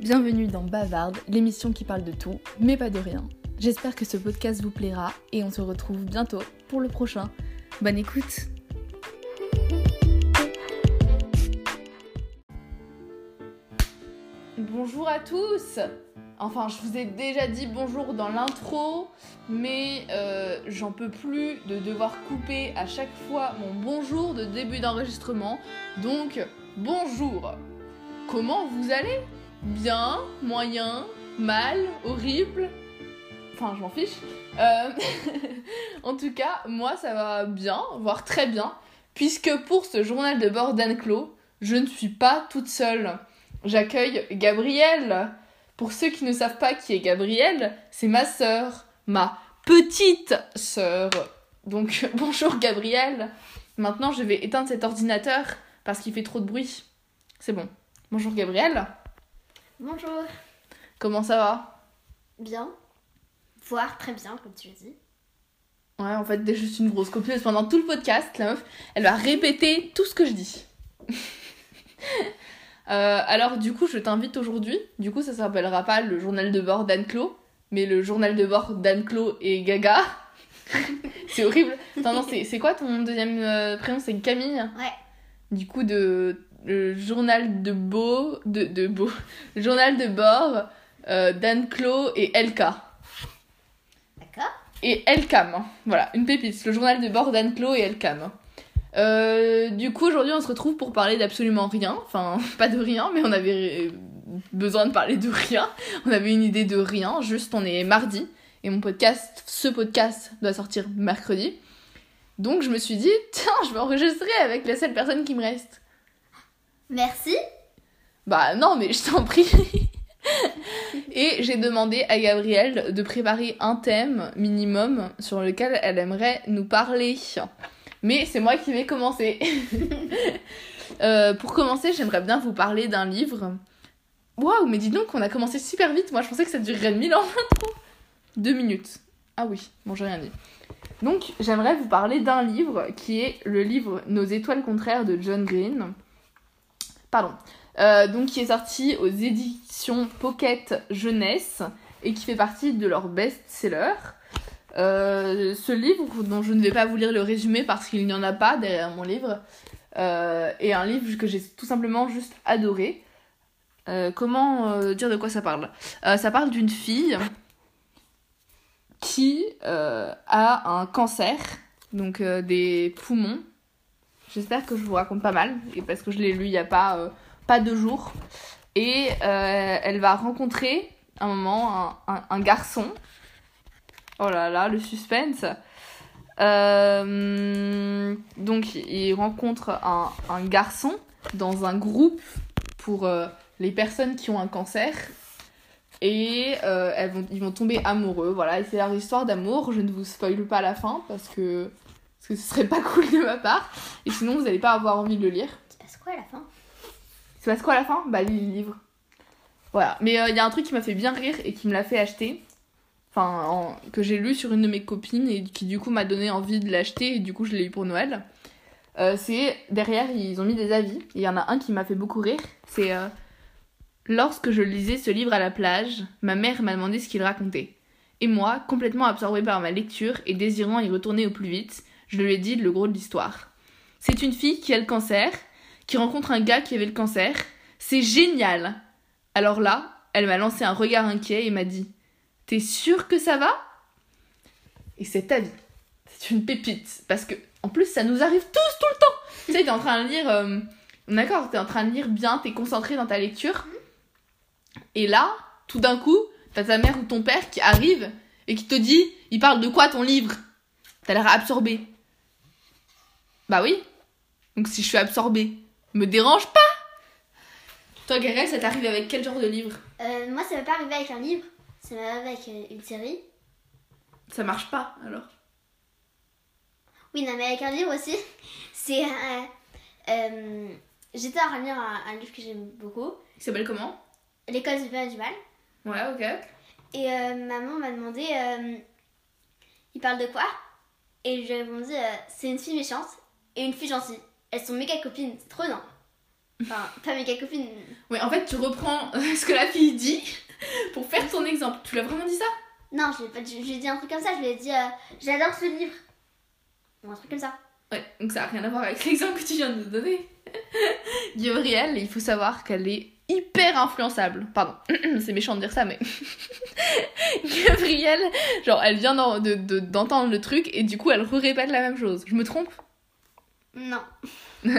Bienvenue dans Bavarde, l'émission qui parle de tout, mais pas de rien. J'espère que ce podcast vous plaira et on se retrouve bientôt pour le prochain. Bonne écoute Bonjour à tous Enfin, je vous ai déjà dit bonjour dans l'intro, mais euh, j'en peux plus de devoir couper à chaque fois mon bonjour de début d'enregistrement. Donc, bonjour Comment vous allez? Bien Moyen Mal Horrible Enfin, je m'en fiche. Euh, en tout cas, moi, ça va bien, voire très bien, puisque pour ce journal de bord d'Anne-Clos, je ne suis pas toute seule. J'accueille Gabrielle. Pour ceux qui ne savent pas qui est Gabrielle, c'est ma sœur, ma petite sœur. Donc bonjour Gabrielle. Maintenant, je vais éteindre cet ordinateur parce qu'il fait trop de bruit. C'est bon. Bonjour Gabrielle. Bonjour. Comment ça va? Bien. Voire très bien, comme tu l'as dit. Ouais, en fait, suis une grosse copieuse. Pendant tout le podcast, la meuf, elle va répéter tout ce que je dis. Euh, alors, du coup, je t'invite aujourd'hui. Du coup, ça s'appellera pas le journal de bord d'Anne-Clos, mais le journal de bord d'Anne-Clos et Gaga. c'est horrible. Attends, non, c'est quoi ton deuxième euh, prénom? C'est Camille? Ouais. Du coup, de le journal de Beau, de, de Beau, le journal de bord euh, d'Anne-Clos et LK. D'accord. Et Elcam, voilà, une pépite, le journal de bord d'Anne-Clos et Elcam. Euh, du coup, aujourd'hui, on se retrouve pour parler d'absolument rien. Enfin, pas de rien, mais on avait besoin de parler de rien. On avait une idée de rien, juste on est mardi. Et mon podcast, ce podcast, doit sortir mercredi. Donc, je me suis dit, tiens, je vais enregistrer avec la seule personne qui me reste. Merci. Bah, non, mais je t'en prie. Et j'ai demandé à Gabrielle de préparer un thème minimum sur lequel elle aimerait nous parler. Mais c'est moi qui vais commencer. Euh, pour commencer, j'aimerais bien vous parler d'un livre. Waouh, mais dis donc, on a commencé super vite. Moi, je pensais que ça durerait mille ans trop. Deux minutes. Ah oui, bon, j'ai rien dit. Donc, j'aimerais vous parler d'un livre qui est le livre Nos étoiles contraires de John Green. Pardon. Euh, donc, qui est sorti aux éditions Pocket Jeunesse et qui fait partie de leur best-seller. Euh, ce livre, dont je ne vais pas vous lire le résumé parce qu'il n'y en a pas derrière mon livre, euh, est un livre que j'ai tout simplement juste adoré. Euh, comment dire de quoi ça parle? Ça parle d'une fille qui a un cancer, donc des poumons. J'espère que je vous raconte pas mal, et parce que je l'ai lu il y a pas, euh, pas deux jours. Et euh, elle va rencontrer un moment un, un- garçon Oh là là, le suspense. Euh, donc, il rencontre un, un garçon dans un groupe pour les personnes qui ont un cancer. Et elles vont, ils vont tomber amoureux. Voilà, c'est leur histoire d'amour. Je ne vous spoil pas la fin parce que, parce que ce serait pas cool de ma part. Et sinon, vous n'allez pas avoir envie de le lire. Il se passe quoi à la fin Il se passe quoi à la fin? Bah, lis le livre. Voilà. Mais euh, il y a un truc qui m'a fait bien rire et qui me l'a fait acheter. Enfin, en- que j'ai lu sur une de mes copines et qui du coup m'a donné envie de l'acheter et du coup je l'ai eu pour Noël. Euh, c'est derrière, ils ont mis des avis. Et Il y en a un qui m'a fait beaucoup rire. C'est euh, Lorsque je lisais ce livre à la plage, ma mère m'a demandé ce qu'il racontait. Et moi, complètement absorbée par ma lecture et désirant y retourner au plus vite, je lui ai dit le gros de l'histoire. C'est une fille qui a le cancer, qui rencontre un gars qui avait le cancer. C'est génial Alors là, elle m'a lancé un regard inquiet et m'a dit T'es sûre que ça va? Et cet avis, c'est une pépite. Parce que, en plus, ça nous arrive tous tout le temps Tu sais, t'es en train de lire. euh, D'accord, t'es en train de lire bien, t'es concentré dans ta lecture. Et là, tout d'un coup, t'as ta mère ou ton père qui arrive et qui te dit Il parle de quoi ton livre? T'as l'air absorbé. Bah oui. Donc si je suis absorbée, me dérange pas Toi, Gabriel, ça t'arrive avec quel genre de livre? Euh, Moi, ça m'est pas arrivé avec un livre. Ça m'est arrivé avec euh, une série. Ça marche pas alors? Oui, non, mais avec un livre aussi. C'est. euh, euh, J'étais en train de lire un, un livre que j'aime beaucoup. Il s'appelle comment? L'école supérieure du mal. Ouais, ok. Et maman m'a demandé il parle de quoi? Et je lui ai répondu c'est une fille méchante et une fille gentille. Elles sont méga copines, c'est trop bien. Enfin, pas méga copine. Ouais, en fait, tu reprends ce que la fille dit pour faire ton exemple. Tu l'as vraiment dit ça? Non, je l'ai pas dit. Je lui ai dit un truc comme ça. Je lui ai dit euh, J'adore ce livre. Ou un truc comme ça. Ouais, donc ça n'a rien à voir avec l'exemple que tu viens de nous donner. Gabrielle, il faut savoir qu'elle est hyper influençable. Pardon, c'est méchant de dire ça, mais. Gabrielle, genre, elle vient d'en- de- de- d'entendre le truc et du coup, elle répète la même chose. Je me trompe? Non.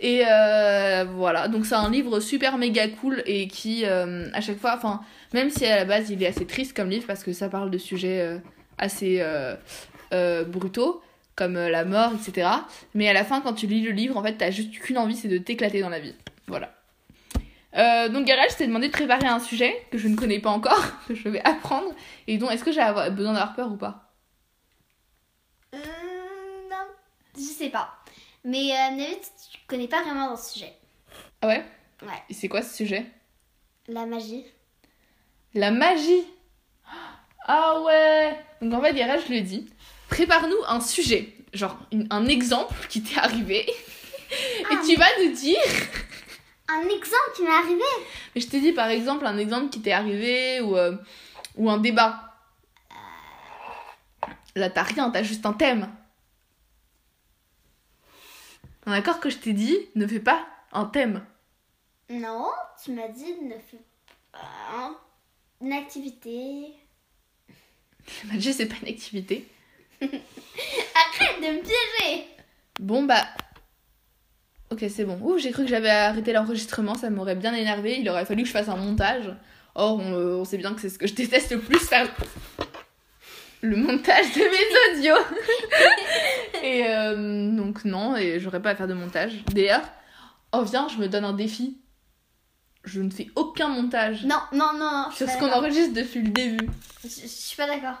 Et euh, voilà, donc c'est un livre super méga cool et qui, euh, à chaque fois, enfin, même si à la base il est assez triste comme livre parce que ça parle de sujets euh, assez brutaux, comme la mort, etc. Mais à la fin, quand tu lis le livre, en fait, t'as juste qu'une envie, c'est de t'éclater dans la vie. Voilà. Donc Garage, je t'ai demandé de préparer un sujet que je ne connais pas encore, que je vais apprendre. Et donc, est-ce que j'ai besoin d'avoir peur ou pas Euh, non. Je sais pas. Mais euh, David, tu connais pas vraiment dans ce sujet. Ah ouais? Ouais. Et c'est quoi ce sujet? La magie. La magie Ah ouais Donc en fait, Garage, je lui ai dit, prépare-nous un sujet, genre une- un exemple qui t'est arrivé. Et tu vas nous dire... Un exemple qui m'est arrivé? Mais je t'ai dit par exemple un exemple qui t'est arrivé ou, euh, ou un débat. Là, t'as rien, t'as juste un thème. On est d'accord que je t'ai dit, ne fais pas un thème. Non, tu m'as dit ne fais pas une activité. La magie, c'est pas une activité. Arrête de me piéger Bon bah. Ok, c'est bon. Ouh, j'ai cru que j'avais arrêté l'enregistrement, ça m'aurait bien énervé. Il aurait fallu que je fasse un montage. Or, on, euh, on sait bien que c'est ce que je déteste le plus faire. Le montage de mes audios. Et euh, donc, non, et j'aurais pas à faire de montage. D'ailleurs, oh, viens, je me donne un défi. Je ne fais aucun montage Non, non, non, non. sur ce qu'on enregistre depuis le début. Je, je suis pas d'accord.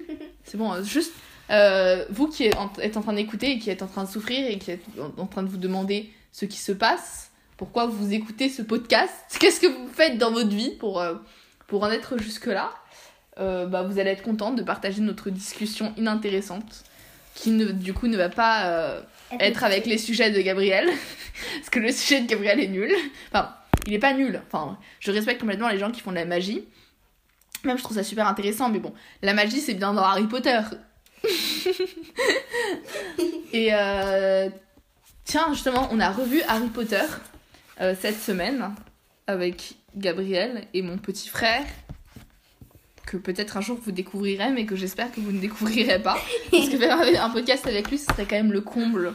C'est bon, euh, juste euh, vous qui êtes en, êtes en train d'écouter et qui êtes en train de souffrir et qui êtes en, en train de vous demander ce qui se passe, pourquoi vous écoutez ce podcast, qu'est-ce que vous faites dans votre vie pour, euh, pour en être jusque-là, bah, vous allez être contente de partager notre discussion inintéressante qui ne, du coup ne va pas euh, être avec les sujets de Gabriel parce que le sujet de Gabriel est nul. Enfin, il est pas nul. Enfin, je respecte complètement les gens qui font de la magie. Même je trouve ça super intéressant, mais bon, la magie c'est bien dans Harry Potter. Et euh, tiens, justement, on a revu Harry Potter euh, cette semaine avec Gabriel et mon petit frère que peut-être un jour vous découvrirez, mais que j'espère que vous ne découvrirez pas. Parce que faire un podcast avec lui, ce serait quand même le comble.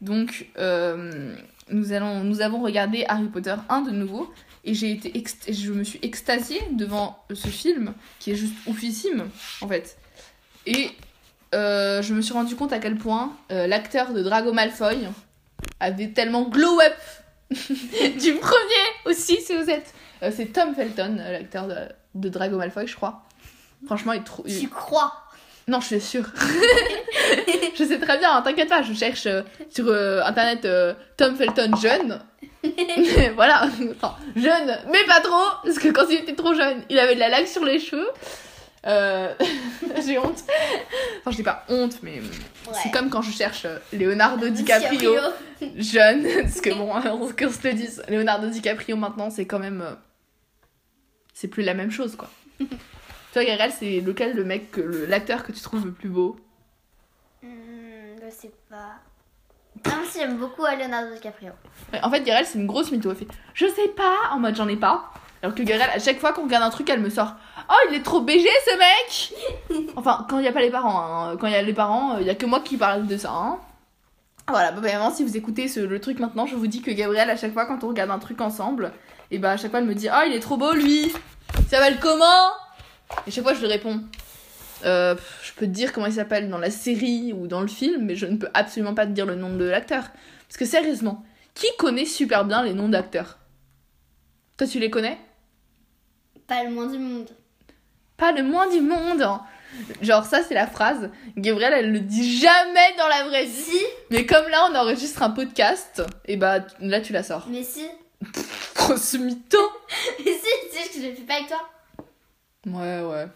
Donc, euh, nous, allons, nous avons regardé Harry Potter 1 de nouveau. Et j'ai été je me suis extasiée devant ce film qui est juste oufissime en fait. Et euh, je me suis rendu compte à quel point euh, l'acteur de Drago Malfoy avait tellement glow up du premier aussi si vous êtes. Euh, c'est Tom Felton, euh, l'acteur de, de Drago Malfoy, je crois. Franchement, il est trop. il- Tu crois? Non, je suis sûre. je sais très bien, hein, t'inquiète pas, je cherche euh, sur euh, internet Tom Felton jeune. voilà, enfin, jeune, mais pas trop, parce que quand il était trop jeune, il avait de la laque sur les cheveux. Euh, J'ai honte. Enfin, je dis pas honte, mais c'est comme quand je cherche euh, Leonardo DiCaprio jeune, parce que bon, on qu'on se le dise, Leonardo DiCaprio maintenant, c'est quand même. euh, C'est plus la même chose, quoi. Toi, Gabriel, c'est lequel le mec, l'acteur que tu trouves le plus beau? Hmm, je sais pas. Même si j'aime beaucoup Leonardo DiCaprio. En fait, Gabriel, c'est une grosse mytho. Elle fait Je sais pas, en mode j'en ai pas. Alors que Gabriel, à chaque fois qu'on regarde un truc, elle me sort Oh, il est trop BG ce mec Enfin, quand il n'y a pas les parents. hein. Quand il y a les parents, il y a que moi qui parle de ça. hein. Voilà, bah, vraiment, si vous écoutez ce- le truc maintenant, je vous dis que Gabriel, à chaque fois, quand on regarde un truc ensemble, et bah à chaque fois, elle me dit Oh, il est trop beau lui Il s'appelle comment? Et chaque fois, je lui réponds Euh, Je peux te dire comment il s'appelle dans la série ou dans le film, mais je ne peux absolument pas te dire le nom de l'acteur. Parce que sérieusement, qui connaît super bien les noms d'acteurs? Toi, tu les connais? Pas le moins du monde. Pas le moins du monde. Genre, ça, c'est la phrase. Gabrielle, elle le dit jamais dans la vraie vie. Si, Mais comme là, on enregistre un podcast, et bah là, tu la sors. mais si. Grosse mytho Mais si, tu sais que je le fais pas avec toi. Ouais, ouais.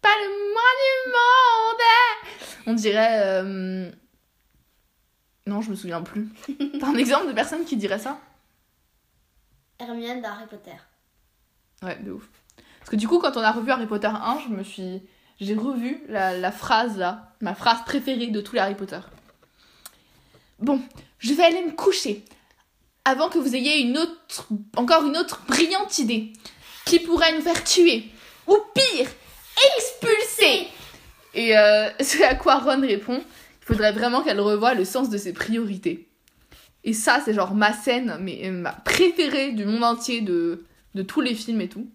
Pas le moins du monde On dirait... euh, Non, je me souviens plus. T'as un exemple de personne qui dirait ça? Hermione d'Harry Potter. Ouais, de ouf. Parce que du coup, quand on a revu Harry Potter 1, je me suis. J'ai revu la, la phrase là, ma phrase préférée de tous les Harry Potter. Bon, je vais aller me coucher avant que vous ayez une autre, encore une autre brillante idée qui pourrait nous faire tuer ou pire, expulser. Et euh, c'est à quoi Ron répond il faudrait vraiment qu'elle revoie le sens de ses priorités. Et ça, c'est genre ma scène, mais ma préférée du monde entier de, de tous les films et tout.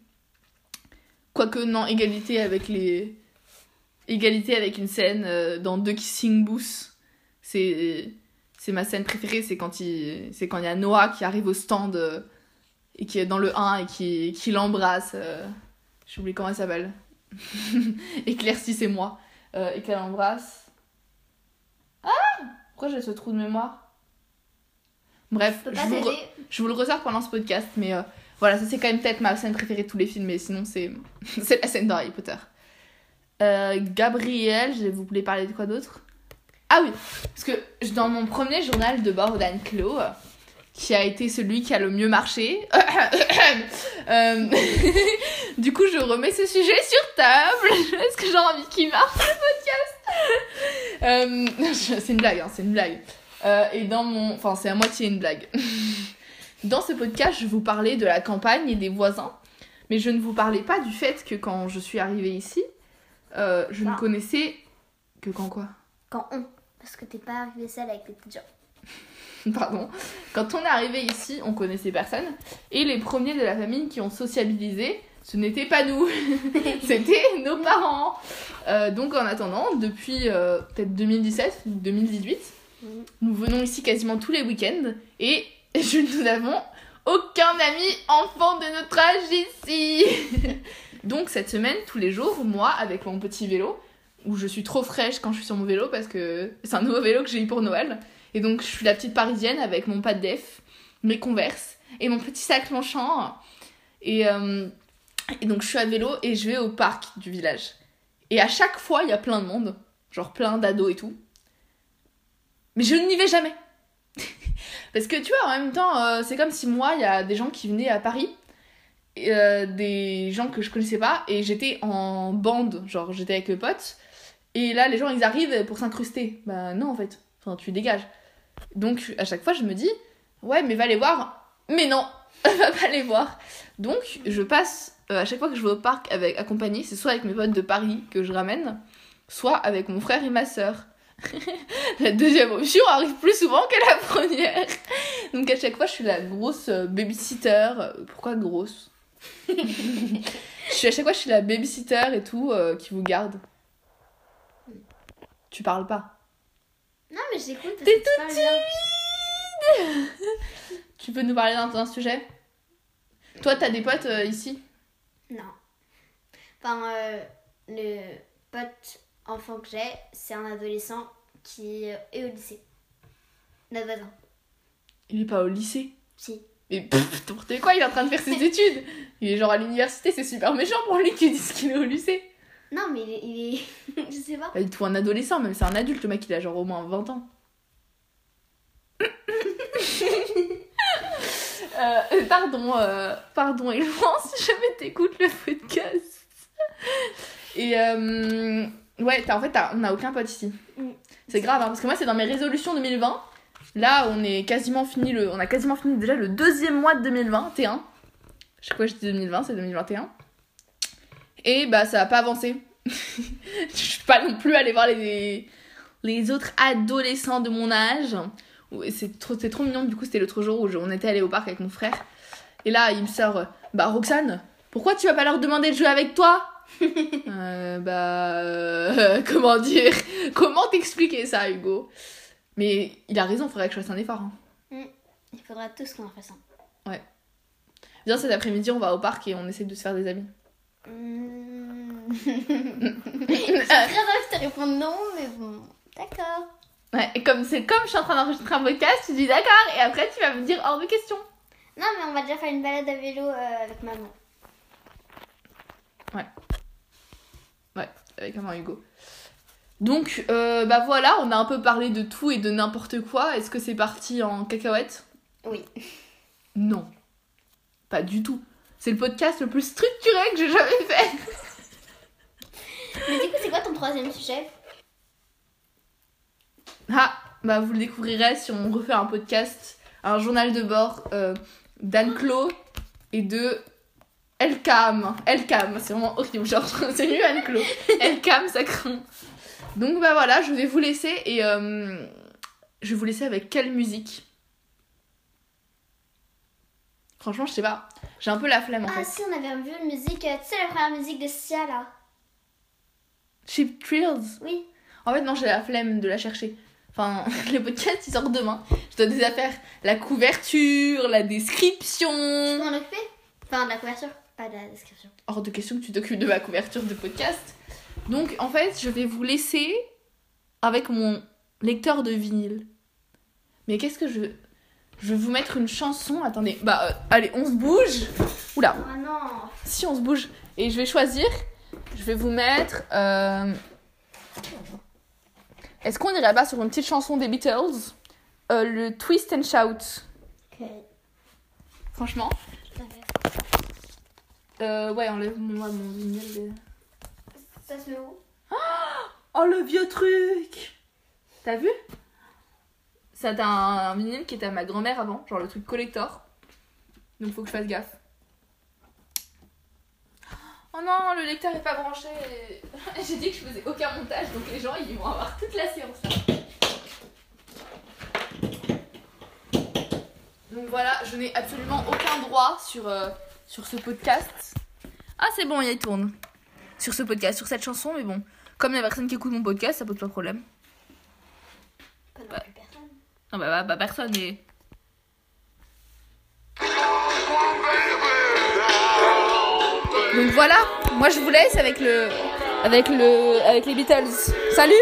Quoique, non, égalité avec les. Égalité avec une scène euh, dans The Kissing Booth. C'est. C'est ma scène préférée, c'est quand il c'est quand il y a Noah qui arrive au stand euh, et qui est dans le 1 et qui, qui l'embrasse. Euh, J'ai oublié comment elle s'appelle. Éclaircie, c'est moi. Euh, et qu'elle embrasse. Ah Pourquoi j'ai ce trou de mémoire? Bref, Je vous, je vous le ressors pendant ce podcast, mais euh, voilà, ça c'est quand même peut-être ma scène préférée de tous les films, mais sinon c'est la scène de Harry Potter. Euh, Gabriel, vous voulez parler de quoi d'autre? Ah oui, parce que dans mon premier journal de bord d'Anne-Clo, euh, qui a été celui qui a le mieux marché, euh, du coup je remets ce sujet sur table, est-ce que j'ai envie qu'il marche le podcast? Euh, C'est une blague, hein, c'est une blague. Et dans mon... Enfin, c'est à moitié une blague. Dans ce podcast, je vous parlais de la campagne et des voisins, mais je ne vous parlais pas du fait que quand je suis arrivée ici, euh, je ne connaissais que quand quoi? Quand on. Parce que t'es pas arrivé seule avec les petits gens. Pardon. Quand on est arrivé ici, on connaissait personne, et les premiers de la famille qui ont sociabilisé, ce n'était pas nous, c'était nos parents. Euh, donc en attendant, depuis euh, peut-être 2017 ou 2018, Mhm. nous venons ici quasiment tous les week-ends et je, nous n'avons aucun ami enfant de notre âge ici. Donc cette semaine, tous les jours, moi avec mon petit vélo, où je suis trop fraîche quand je suis sur mon vélo parce que c'est un nouveau vélo que j'ai eu pour Noël. Et donc je suis la petite parisienne avec mon pas de def, mes converses et mon petit sac Longchamp. Et, euh, et donc je suis à vélo et je vais au parc du village. Et à chaque fois, il y a plein de monde, genre plein d'ados et tout. Mais je n'y vais jamais. Parce que tu vois, en même temps, euh, c'est comme si moi, il y a des gens qui venaient à Paris, euh, des gens que je connaissais pas, et j'étais en bande, genre j'étais avec mes potes, et là, les gens, ils arrivent pour s'incruster. Bah non, en fait. Enfin, tu dégages. Donc, à chaque fois, je me dis, ouais, mais va les voir. Mais non, va pas les voir. Donc, je passe, euh, à chaque fois que je vais au parc avec accompagné, c'est soit avec mes potes de Paris que je ramène, soit avec mon frère et ma sœur. la deuxième option arrive plus souvent que la première. Donc à chaque fois, je suis la grosse euh, babysitter. Pourquoi grosse? Je suis à chaque fois, je suis la babysitter et tout euh, qui vous garde. Tu parles pas. Non, mais j'écoute. T'es parles bien. Tu peux nous parler d'un sujet? Toi, t'as des potes euh, ici? Non. Enfin, euh, le pote enfant que j'ai, c'est un adolescent qui euh, est au lycée. Notre voisin. Il est pas au lycée. Si. Mais pff, n'importe quoi, il est en train de faire ses études. Il est genre à l'université, c'est super méchant pour lui qui disent qu'il est au lycée. Non, mais il est. il est- je sais pas. Pas du tout un adolescent, même c'est un adulte, le mec il a genre au moins 20 ans. Euh, pardon, euh, pardon, Elvan, si jamais t'écoutes le podcast. Et euh, ouais, t'as- en fait, t'as- on n'a aucun pote ici. Mm. C'est grave, hein, parce que moi, c'est dans mes résolutions 2020. Là, on est quasiment fini le, on a quasiment fini déjà le deuxième mois de 2021. Je sais quoi, je dis 2020, c'est 2021. Et bah, ça a pas avancé. je suis pas non plus allée voir les, les autres adolescents de mon âge. C'est trop, trop mignon. Du coup, c'était l'autre jour où je- on était allé au parc avec mon frère. Et là, il me sort Bah, Roxane, pourquoi tu vas pas leur demander de jouer avec toi? Euh, Bah. euh, comment dire? Comment t'expliquer ça, Hugo? Mais il a raison, faudrait que je fasse un effort. hein. Il faudra tous qu'on en fasse un. Viens cet après-midi, on va au parc et on essaie de se faire des amis. J'ai très envie de te répondre non, mais bon. D'accord. Ouais, et comme c'est comme je suis en train d'enregistrer un podcast, tu dis d'accord, et après tu vas me dire hors de question. Non, mais on va déjà faire une balade à vélo euh, avec maman. Ouais, avec maman Hugo. Donc, euh, bah voilà, on a un peu parlé de tout et de n'importe quoi. Est-ce que c'est parti en cacahuète? Oui. Non. Pas du tout. C'est le podcast le plus structuré que j'ai jamais fait. Mais du coup, c'est quoi ton troisième sujet? Ah, bah vous le découvrirez si on refait un podcast, un journal de bord euh, d'Anne Clo et de Elcam. Elcam, c'est vraiment horrible, genre c'est mieux Anne Clo. Elcam, ça craint. Donc bah voilà, je vais vous laisser et euh, je vais vous laisser avec quelle musique? Franchement, je sais pas. J'ai un peu la flemme en Ah fait. si, on avait vu une musique, euh, tu sais la première musique de Sia là Cheap Thrills? Oui. En fait, non, j'ai la flemme de la chercher. Enfin, le podcast il sort demain. Je dois déjà faire la couverture, la description. Tu peux m'en occuper Enfin, de la couverture, la description. hors de question que tu t'occupes de ma couverture de podcast. Donc en fait, je vais vous laisser avec mon lecteur de vinyle. Mais qu'est-ce que je je vais vous mettre une chanson? Attendez, bah euh, allez, on se bouge. Oula, Ah non si on se bouge et je vais choisir. Je vais vous mettre. euh, Est-ce qu'on irait pas sur une petite chanson des Beatles, Euh, le Twist and Shout. Ok. Franchement, euh, ouais, enlève-moi mon vinyle. Ça se met où Oh le vieux truc T'as vu? C'est un, un vinyle qui était à ma grand-mère avant, genre le truc collector. Donc faut que je fasse gaffe. Oh non, le lecteur est pas branché. J'ai dit que je faisais aucun montage, donc les gens ils vont avoir toute la séance là. Donc voilà, je n'ai absolument aucun droit sur, euh, sur ce podcast. Ah c'est bon, il tourne. Sur ce podcast, sur cette chanson, mais bon. Comme il y a personne qui écoute mon podcast, ça pose pas de problème. Pas non plus personne. Non, bah, bah, bah, personne est. Donc voilà, moi je vous laisse avec le. Avec le. Avec les Beatles. Salut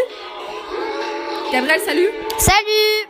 Gabriel, salut Salut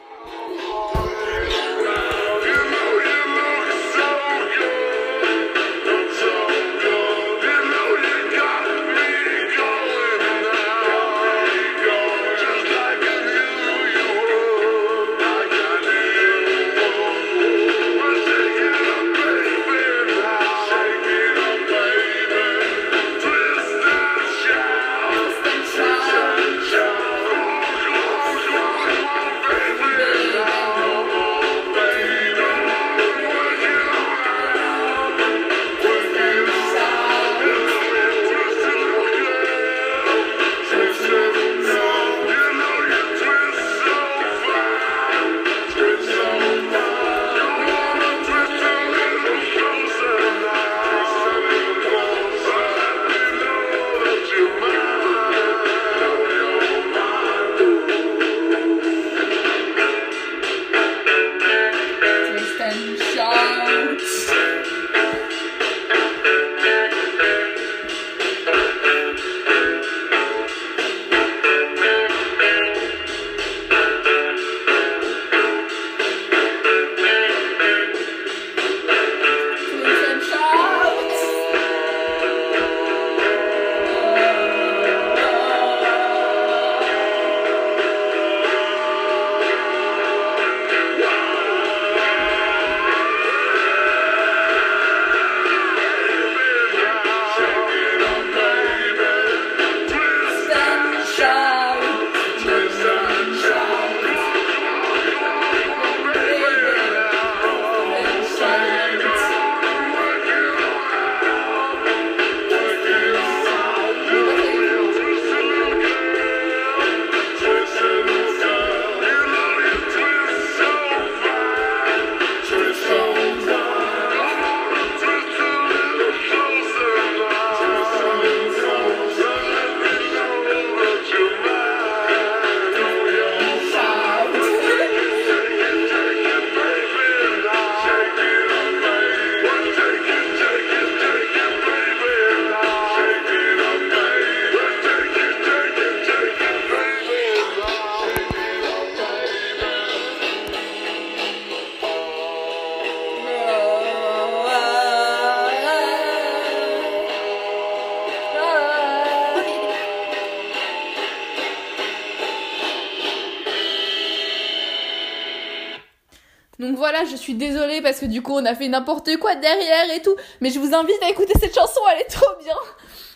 suis désolée parce que du coup, on a fait n'importe quoi derrière et tout. Mais je vous invite à écouter cette chanson, elle est trop bien.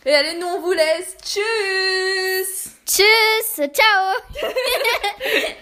Et allez, nous on vous laisse. Tchuss Tchuss, ciao